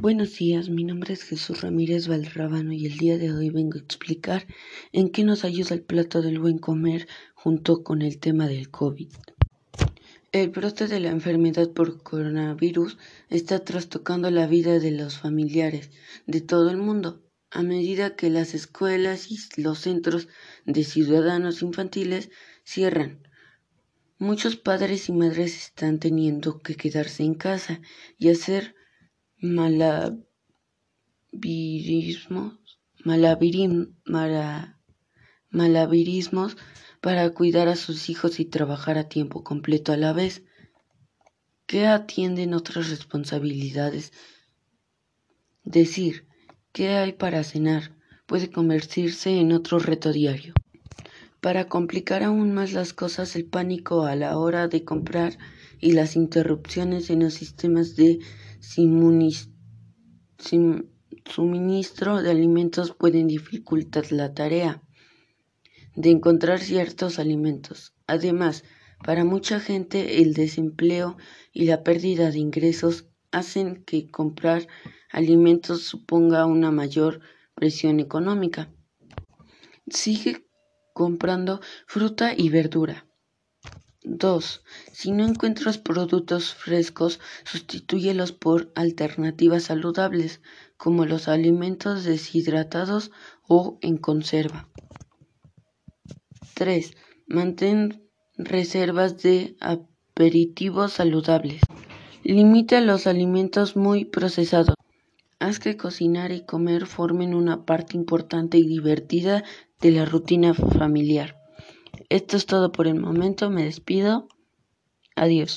Buenos días, mi nombre es Jesús Ramírez Valrábano y el día de hoy vengo a explicar en qué nos ayuda el plato del buen comer junto con el tema del COVID. El brote de la enfermedad por coronavirus está trastocando la vida de los familiares de todo el mundo. A medida que las escuelas y los centros de ciudadanos infantiles cierran, muchos padres y madres están teniendo que quedarse en casa y hacer malavirismos, malavirismos para cuidar a sus hijos y trabajar a tiempo completo a la vez, que atienden otras responsabilidades. Decir qué hay para cenar puede convertirse en otro reto diario. Para complicar aún más las cosas, el pánico a la hora de comprar y las interrupciones en los sistemas de suministro de alimentos pueden dificultar la tarea de encontrar ciertos alimentos. Además, para mucha gente el desempleo y la pérdida de ingresos hacen que comprar alimentos suponga una mayor presión económica. Sigue comprando fruta y verdura. 2. Si no encuentras productos frescos, sustitúyelos por alternativas saludables, como los alimentos deshidratados o en conserva. 3. Mantén reservas de aperitivos saludables. Limita los alimentos muy procesados. Haz que cocinar y comer formen una parte importante y divertida de la rutina familiar. Esto es todo por el momento, me despido. Adiós.